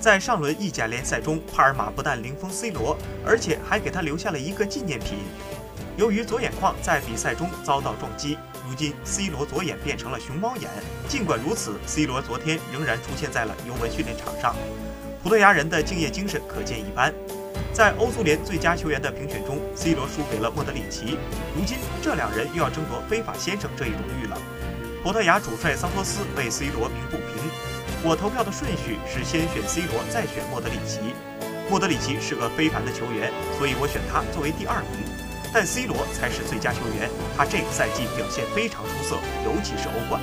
在上轮意甲联赛中，帕尔马不但零封 C 罗，而且还给他留下了一个纪念品。由于左眼眶在比赛中遭到撞击，如今 C 罗左眼变成了熊猫眼。尽管如此，C 罗昨天仍然出现在了尤文训练场上。葡萄牙人的敬业精神可见一斑。在欧足联最佳球员的评选中，C 罗输给了莫德里奇。如今这两人又要争夺“非法先生”这一荣誉了。葡萄牙主帅桑托斯为 C 罗鸣不平。我投票的顺序是先选 C 罗，再选莫德里奇。莫德里奇是个非凡的球员，所以我选他作为第二名。但 C 罗才是最佳球员，他这个赛季表现非常出色，尤其是欧冠。